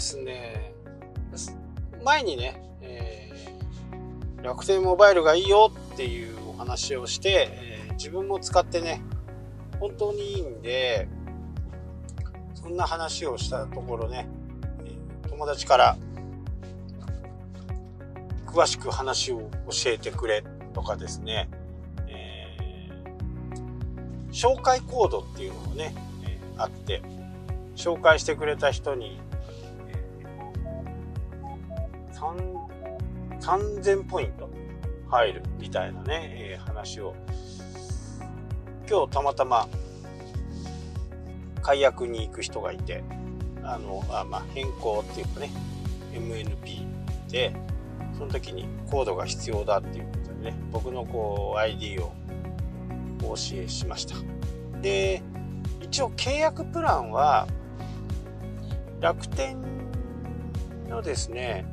ですね、前にね、えー、楽天モバイルがいいよっていうお話をして、えー、自分も使ってね、本当にいいんで、そんな話をしたところね、え友達から詳しく話を教えてくれとかですね、えー、紹介コードっていうのもね、えー、あって、紹介してくれた人に、3000ポイント入るみたいなね、えー、話を。今日たまたま解約に行く人がいてあのあ、まあ、変更っていうかね MNP でその時にコードが必要だっていうことでね僕のこう ID をお教えしました。で一応契約プランは楽天のですね、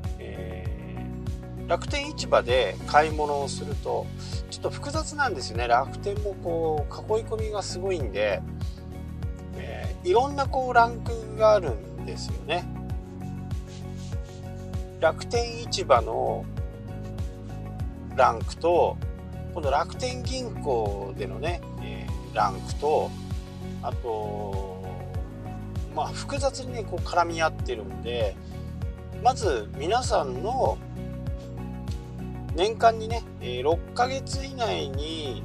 楽天市場で買い物をするとちょっと複雑なんですよね楽天もこう囲い込みがすごいんでいろんなこうランクがあるんですよね。楽天市場のランクとこの楽天銀行でのね、えー、ランクとあとまあ複雑にねこう絡み合ってるんでまず皆さんの年間にね6ヶ月以内に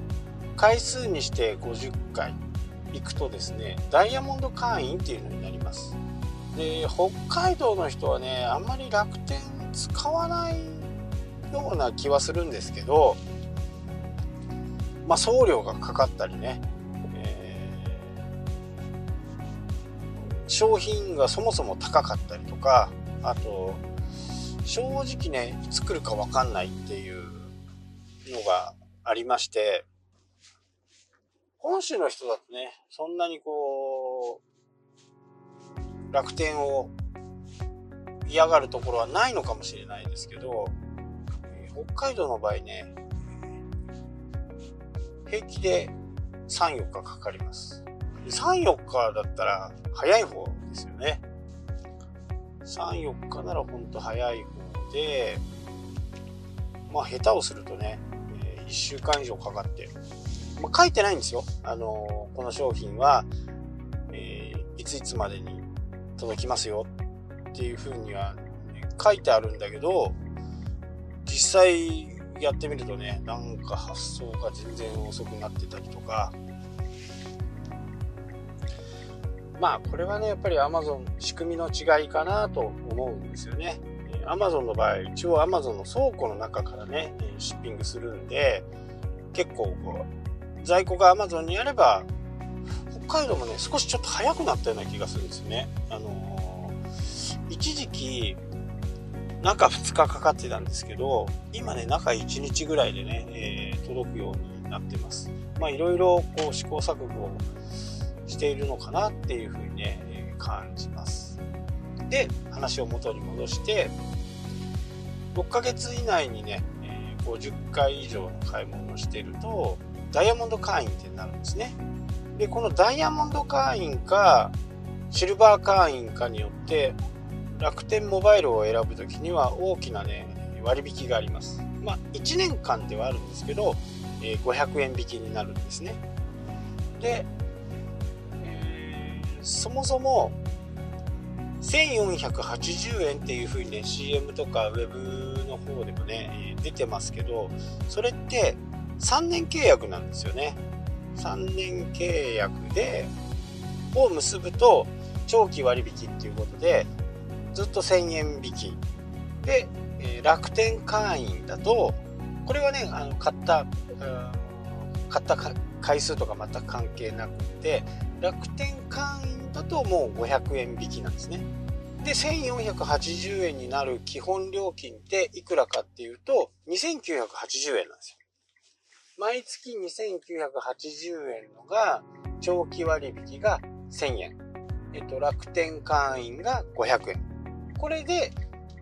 回数にして50回行くとですねダイヤモンド会員っていうのになります。で北海道の人はねあんまり楽天使わないような気はするんですけどまあ送料がかかったりね、えー、商品がそもそも高かったりとかあと正直ねいつ来るか分かんないっていうのがありまして本州の人だとね、そんなにこう、楽天を嫌がるところはないのかもしれないですけど、北海道の場合ね、平気で3、4日かかります。3、4日だったら早い方ですよね。3、4日ならほんと早いで、まあ下手をするとね、え1週間以上かかってまあ、書いてないんですよ。あの、この商品は、えー、いついつまでに届きますよっていう風には、ね、書いてあるんだけど、実際やってみるとね、なんか発送が全然遅くなってたりとか、まあこれはね、やっぱり Amazon 仕組みの違いかなと思うんですよね。Amazon の場合、一応 Amazon の倉庫の中からね、シッピングするんで、結構こう、在庫が Amazon にあれば、北海道もね、少しちょっと早くなったような気がするんですよね。あのー、一時期、中2日かかってたんですけど、今ね、中1日ぐらいでね、えー、届くようになってます。まあ、いろいろこう試行錯誤しているのかなっていうふうにね、感じます。で、話を元に戻して、6ヶ月以内にね、50回以上の買い物をしていると、ダイヤモンド会員ってなるんですね。で、このダイヤモンド会員か、シルバー会員かによって、楽天モバイルを選ぶ時には大きなね、割引があります。まあ、1年間ではあるんですけど、500円引きになるんですね。で、え、そもそも、1480円っていう風にね、CM とか Web の方でもね、出てますけど、それって3年契約なんですよね。3年契約で、を結ぶと、長期割引っていうことで、ずっと1000円引き。で、え、楽天会員だと、これはね、あの買った、買った回数とか全く関係なくて、楽天会員だともう500円引きなんですね。で、1480円になる基本料金っていくらかっていうと、2980円なんですよ。毎月2980円のが、長期割引が1000円。えっと、楽天会員が500円。これで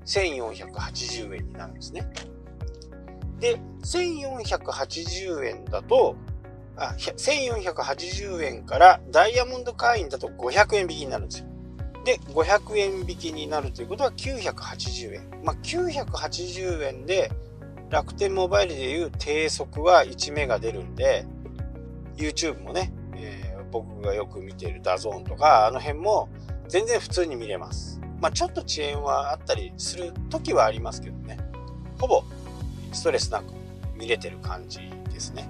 1480円になるんですね。で、1480円だと、あ、1480円からダイヤモンド会員だと500円引きになるんですよ。で、500円引きになるということは980円。まあ、980円で楽天モバイルでいう低速は1メガ出るんで、YouTube もね、えー、僕がよく見ている DAZN とか、あの辺も全然普通に見れます。まあ、ちょっと遅延はあったりする時はありますけどね。ほぼストレスなく見れてる感じですね。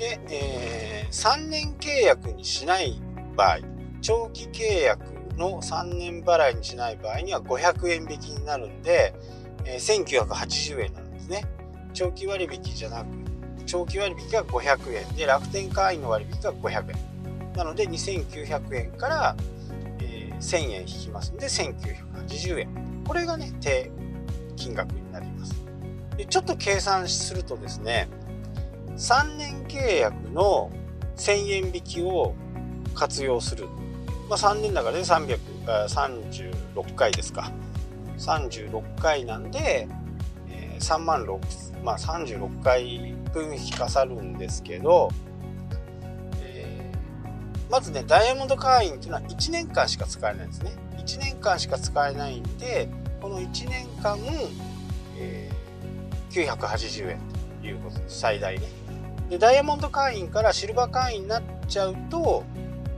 で、えー、3年契約にしない場合、長期契約の3年払いにしない場合には500円引きになるんで、えー、1980円なんですね。長期割引じゃなく、長期割引が500円で、楽天会員の割引が500円。なので2900円から、えー、1000円引きますので1980円。これがね、低金額になります。でちょっと計算するとですね、3年契約の1000円引きを活用する。まあ、3年だからね、336回ですか。36回なんで、えー、3万6、まあ、36回分引かさるんですけど、えー、まずね、ダイヤモンド会員っていうのは1年間しか使えないんですね。1年間しか使えないんで、この1年間、えー、980円ということです。最大ね。で、ダイヤモンド会員からシルバー会員になっちゃうと、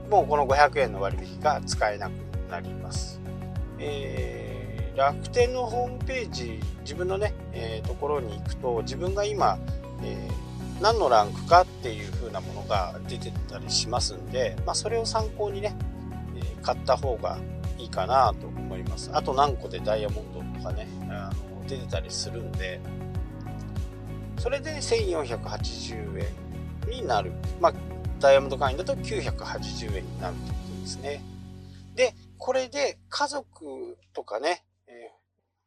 もうこの500円の割引が使えなくなります。えー、楽天のホームページ、自分のね、えー、ところに行くと、自分が今、えー、何のランクかっていう風なものが出てたりしますんで、まあ、それを参考にね、えー、買った方がいいかなと思います。あと何個でダイヤモンドとかね、あの出てたりするんで、それで1480円になる。まあ、ダイヤモンド会員だと980円になるということですね。で、これで家族とかね、え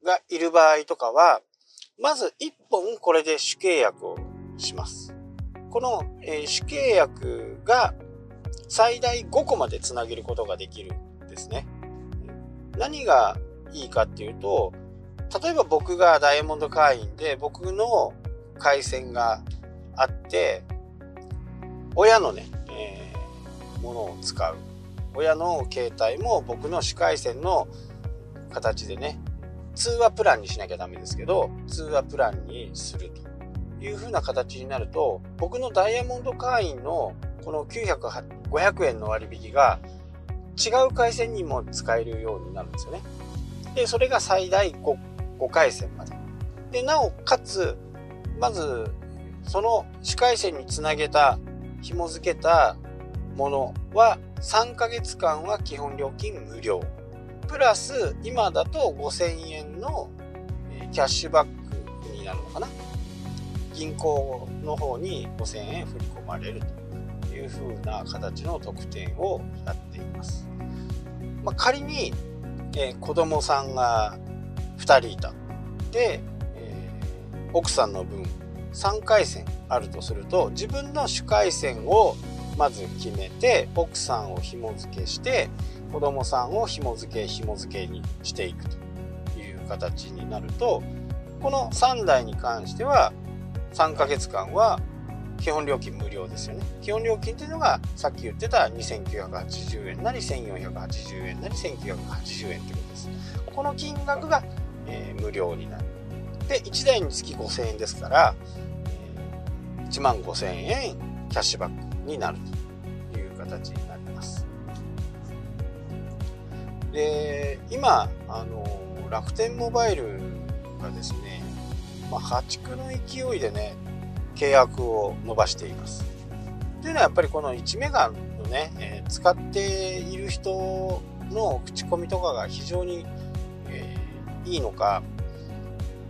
ー、がいる場合とかは、まず1本これで主契約をします。この、えー、主契約が最大5個までつなげることができるんですね。何がいいかっていうと、例えば僕がダイヤモンド会員で僕の回線があって、親のね、えー、ものを使う。親の携帯も僕の主回線の形でね、通話プランにしなきゃダメですけど、通話プランにするという風な形になると、僕のダイヤモンド会員のこの900、500円の割引が違う回線にも使えるようになるんですよね。で、それが最大 5, 5回線まで。で、なおかつ、まず、その主回線につなげた、紐付けたものは3ヶ月間は基本料金無料。プラス今だと5000円のキャッシュバックになるのかな。銀行の方に5000円振り込まれるという風な形の特典をやっています。まあ、仮に、えー、子供さんが2人いた。で、奥さんの分3回戦あるとすると自分の主回線をまず決めて奥さんを紐付けして子供さんを紐付け紐付けにしていくという形になるとこの3台に関しては3ヶ月間は基本料金無料ですよね。基本料金っていうのがさっき言ってた2980円なり1480円なり1980円ということです。この金額が、えー、無料になる。で1台につき5000円ですから、1万5000円キャッシュバックになるという形になります。で今あの楽天モバイルがですね、まあ、破竹の勢いでね契約を伸ばしています。というのはやっぱりこの1メガのね、えー、使っている人の口コミとかが非常に、えー、いいのか、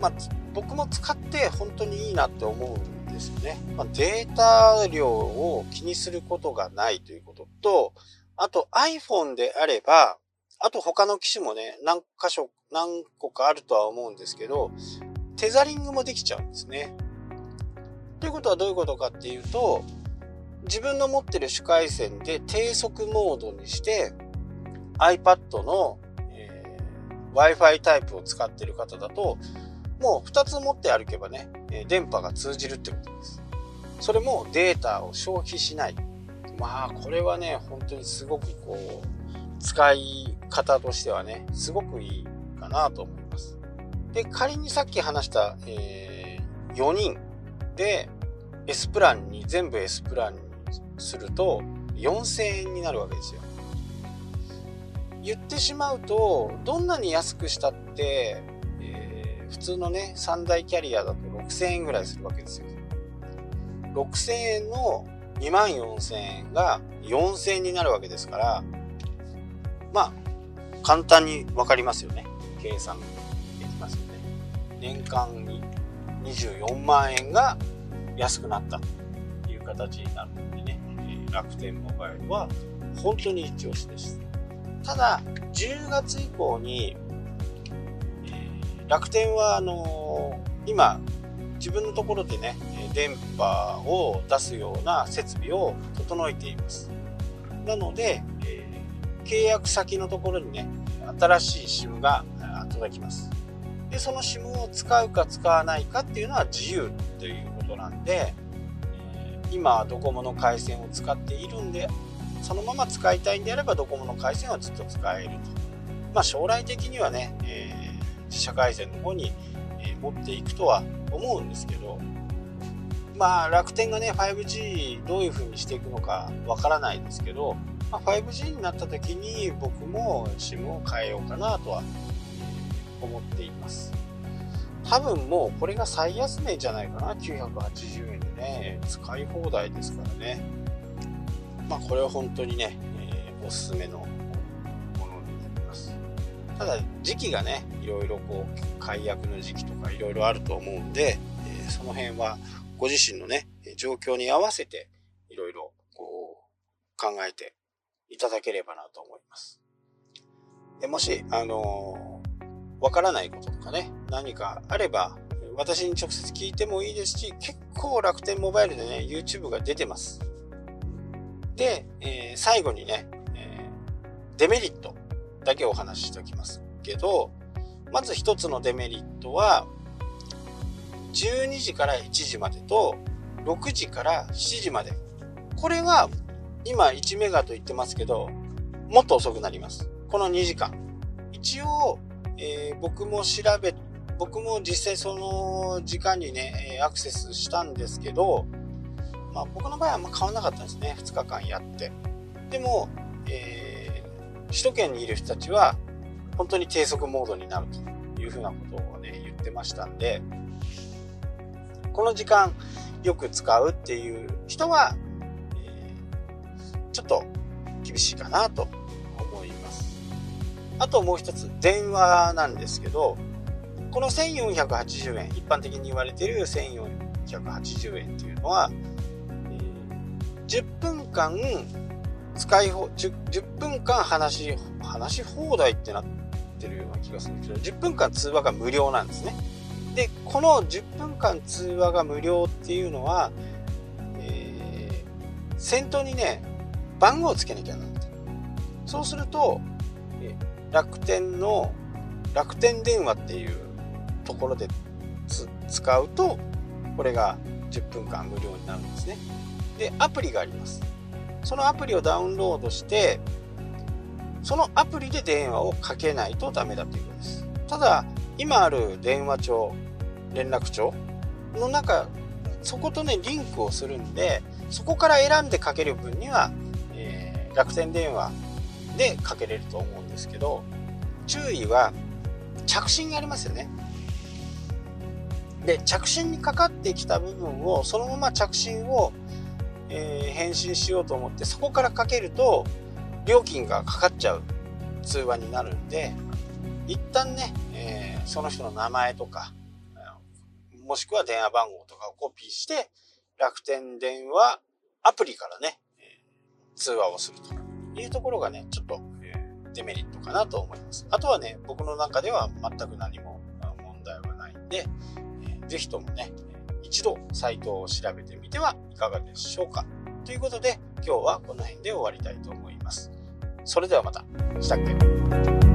まあ、僕も使って本当にいいなって思うんですよね。まあ、データ量を気にすることがないということと、あと iPhone であれば、あと他の機種もね、何箇所、何個かあるとは思うんですけど、テザリングもできちゃうんですね。ということはどういうことかっていうと、自分の持ってる主回線で低速モードにして iPad の、えー、Wi-Fi タイプを使ってる方だともう2つ持って歩けばね、電波が通じるってことです。それもデータを消費しない。まあ、これはね、本当にすごくこう、使い方としてはね、すごくいいかなと思います。で、仮にさっき話した、えー、4人で S プランに、全部 S プランにすると4000円になるわけですよ。言ってしまうと、どんなに安くしたって、普通のね、3大キャリアだと6000円ぐらいするわけですよ。6000円の2万4000円が4000円になるわけですから、まあ、簡単に分かりますよね。計算できますよね。年間に24万円が安くなったという形になるのでね、楽天モバイルは本当に一押しです。ただ、10月以降に、楽天は、あのー、今、自分のところでね、電波を出すような設備を整えています。なので、えー、契約先のところにね、新しい SIM が届きます。で、その SIM を使うか使わないかっていうのは自由ということなんで、えー、今ドコモの回線を使っているんで、そのまま使いたいんであればドコモの回線はずっと使えると。まあ将来的にはね、えー、自社回線の方に、え持っていくとは思うんですけど、まあ楽天がね 5G どういう風にしていくのかわからないですけど、まあ、5G になった時に僕も SIM を変えようかなとは思っています。多分もうこれが最安値じゃないかな。980円でね使い放題ですからね。まあこれは本当にね、えー、おすすめのただ時期がねいろいろこう解約の時期とかいろいろあると思うんで、えー、その辺はご自身のね状況に合わせていろいろこう考えていただければなと思います。でもし、あのー、わからないこととかね、何かあれば、私に直接聞いてもいいですし、結構楽天モバイルでね、YouTube が出てます。で、えー、最後にね、えー、デメリットだけお話ししておきますけど、まず一つのデメリットは、12時から1時までと、6時から7時まで。これが今1メガと言ってますけど、もっと遅くなります。この2時間。一応、えー、僕も調べ、僕も実際その時間にね、アクセスしたんですけど、まあ僕の場合はあんま変わんなかったんですね。2日間やって。でも、えー、首都圏にいる人たちは、本当に低速モードになるというふうなことをね、言ってましたんで、この時間よく使うっていう人はえ、ちょっと厳しいかなと思います。あともう一つ、電話なんですけど、この1480円、一般的に言われている1480円っていうのは、えー、10分間使い放、10, 10分間話し、話し放題ってなってるような気がするんですけど、10分間通話が無料なんですね。で、この10分間通話が無料っていうのは、えー、先頭にね、番号をつけなきゃならない。そうするとえ、楽天の楽天電話っていうところで使うと、これが10分間無料になるんですね。で、アプリがあります。そのアプリをダウンロードして、そのアプリで電話をかけないとダメだということです。ただ、今ある電話帳、連絡帳の中、そことね、リンクをするんで、そこから選んでかける分にはえー楽天電話でかけれると思うんですけど注意は着信がありますよねで着信にかかってきた部分をそのまま着信を、えー、返信しようと思ってそこからかけると料金がかかっちゃう通話になるんで一旦ね、えー、その人の名前とかもしくは電話番号とかをコピーして楽天電話アプリからねえ通話をするというところがね、ちょっと、デメリットかなと思います。あとはね、僕の中では全く何も問題はないんで、えー、ぜひともね、一度サイトを調べてみてはいかがでしょうか。ということで、今日はこの辺で終わりたいと思います。それではまた。したっけ？